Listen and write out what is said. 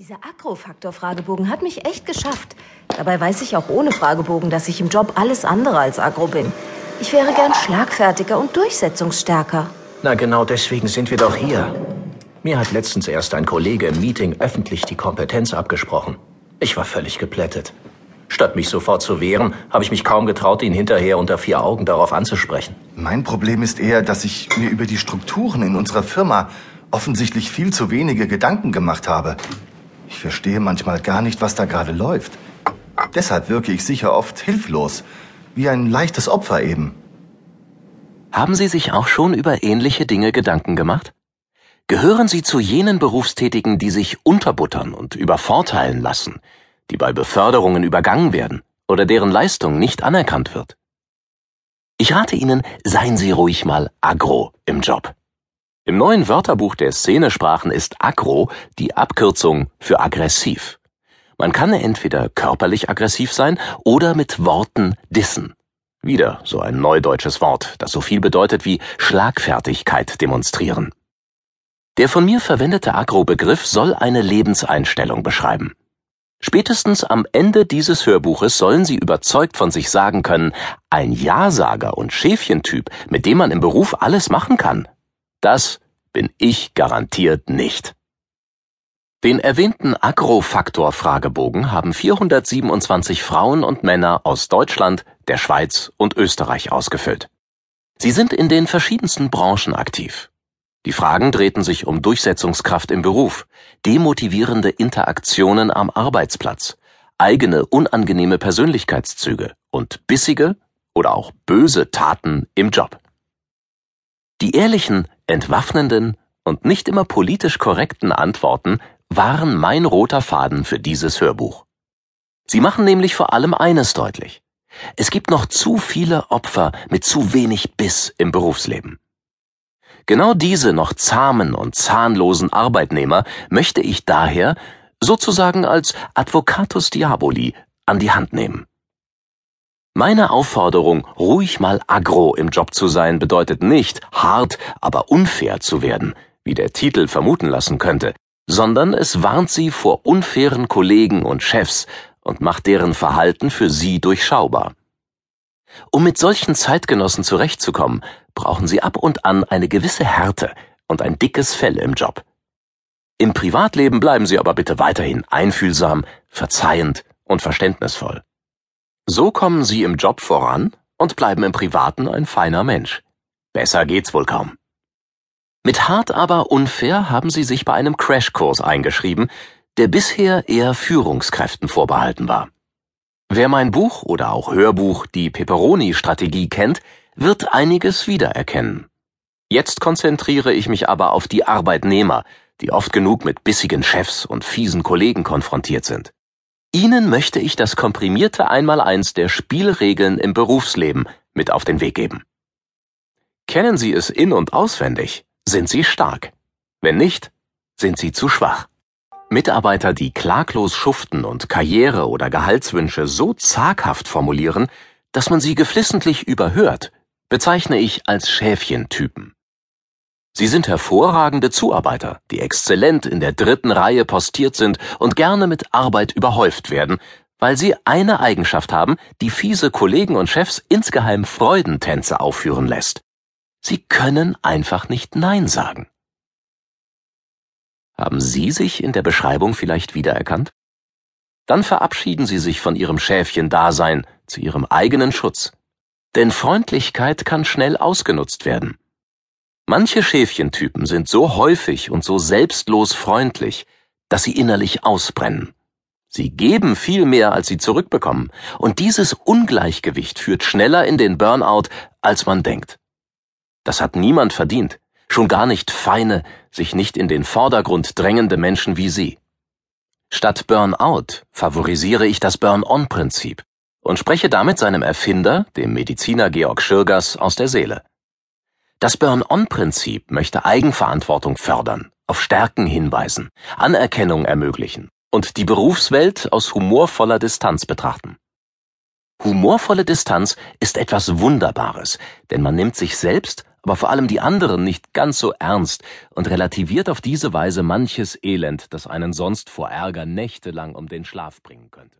Dieser Agro-Faktor-Fragebogen hat mich echt geschafft. Dabei weiß ich auch ohne Fragebogen, dass ich im Job alles andere als Agro bin. Ich wäre gern schlagfertiger und durchsetzungsstärker. Na genau deswegen sind wir doch hier. Mir hat letztens erst ein Kollege im Meeting öffentlich die Kompetenz abgesprochen. Ich war völlig geplättet. Statt mich sofort zu wehren, habe ich mich kaum getraut, ihn hinterher unter vier Augen darauf anzusprechen. Mein Problem ist eher, dass ich mir über die Strukturen in unserer Firma offensichtlich viel zu wenige Gedanken gemacht habe. Ich verstehe manchmal gar nicht, was da gerade läuft. Deshalb wirke ich sicher oft hilflos, wie ein leichtes Opfer eben. Haben Sie sich auch schon über ähnliche Dinge Gedanken gemacht? Gehören Sie zu jenen Berufstätigen, die sich unterbuttern und übervorteilen lassen, die bei Beförderungen übergangen werden oder deren Leistung nicht anerkannt wird? Ich rate Ihnen, seien Sie ruhig mal agro im Job. Im neuen Wörterbuch der Szenesprachen ist aggro die Abkürzung für aggressiv. Man kann entweder körperlich aggressiv sein oder mit Worten dissen. Wieder so ein neudeutsches Wort, das so viel bedeutet wie Schlagfertigkeit demonstrieren. Der von mir verwendete Agro-Begriff soll eine Lebenseinstellung beschreiben. Spätestens am Ende dieses Hörbuches sollen Sie überzeugt von sich sagen können, ein Ja-Sager und Schäfchentyp, mit dem man im Beruf alles machen kann, das bin ich garantiert nicht. Den erwähnten Agrofaktor-Fragebogen haben 427 Frauen und Männer aus Deutschland, der Schweiz und Österreich ausgefüllt. Sie sind in den verschiedensten Branchen aktiv. Die Fragen drehten sich um Durchsetzungskraft im Beruf, demotivierende Interaktionen am Arbeitsplatz, eigene unangenehme Persönlichkeitszüge und bissige oder auch böse Taten im Job. Die ehrlichen, entwaffnenden und nicht immer politisch korrekten Antworten waren mein roter Faden für dieses Hörbuch. Sie machen nämlich vor allem eines deutlich. Es gibt noch zu viele Opfer mit zu wenig Biss im Berufsleben. Genau diese noch zahmen und zahnlosen Arbeitnehmer möchte ich daher sozusagen als Advocatus Diaboli an die Hand nehmen. Meine Aufforderung, ruhig mal aggro im Job zu sein, bedeutet nicht, hart, aber unfair zu werden, wie der Titel vermuten lassen könnte, sondern es warnt sie vor unfairen Kollegen und Chefs und macht deren Verhalten für sie durchschaubar. Um mit solchen Zeitgenossen zurechtzukommen, brauchen sie ab und an eine gewisse Härte und ein dickes Fell im Job. Im Privatleben bleiben sie aber bitte weiterhin einfühlsam, verzeihend und verständnisvoll. So kommen Sie im Job voran und bleiben im Privaten ein feiner Mensch. Besser geht's wohl kaum. Mit hart aber unfair haben Sie sich bei einem Crashkurs eingeschrieben, der bisher eher Führungskräften vorbehalten war. Wer mein Buch oder auch Hörbuch Die Peperoni-Strategie kennt, wird einiges wiedererkennen. Jetzt konzentriere ich mich aber auf die Arbeitnehmer, die oft genug mit bissigen Chefs und fiesen Kollegen konfrontiert sind. Ihnen möchte ich das komprimierte Einmaleins der Spielregeln im Berufsleben mit auf den Weg geben. Kennen Sie es in und auswendig, sind Sie stark. Wenn nicht, sind Sie zu schwach. Mitarbeiter, die klaglos schuften und Karriere- oder Gehaltswünsche so zaghaft formulieren, dass man sie geflissentlich überhört, bezeichne ich als Schäfchentypen. Sie sind hervorragende Zuarbeiter, die exzellent in der dritten Reihe postiert sind und gerne mit Arbeit überhäuft werden, weil sie eine Eigenschaft haben, die fiese Kollegen und Chefs insgeheim Freudentänze aufführen lässt. Sie können einfach nicht Nein sagen. Haben Sie sich in der Beschreibung vielleicht wiedererkannt? Dann verabschieden Sie sich von Ihrem Schäfchen-Dasein zu Ihrem eigenen Schutz. Denn Freundlichkeit kann schnell ausgenutzt werden. Manche Schäfchentypen sind so häufig und so selbstlos freundlich, dass sie innerlich ausbrennen. Sie geben viel mehr, als sie zurückbekommen, und dieses Ungleichgewicht führt schneller in den Burnout, als man denkt. Das hat niemand verdient, schon gar nicht feine, sich nicht in den Vordergrund drängende Menschen wie Sie. Statt Burnout favorisiere ich das Burn-on-Prinzip und spreche damit seinem Erfinder, dem Mediziner Georg Schirgers, aus der Seele. Das Burn-on-Prinzip möchte Eigenverantwortung fördern, auf Stärken hinweisen, Anerkennung ermöglichen und die Berufswelt aus humorvoller Distanz betrachten. Humorvolle Distanz ist etwas Wunderbares, denn man nimmt sich selbst aber vor allem die anderen nicht ganz so ernst und relativiert auf diese Weise manches Elend, das einen sonst vor Ärger nächtelang um den Schlaf bringen könnte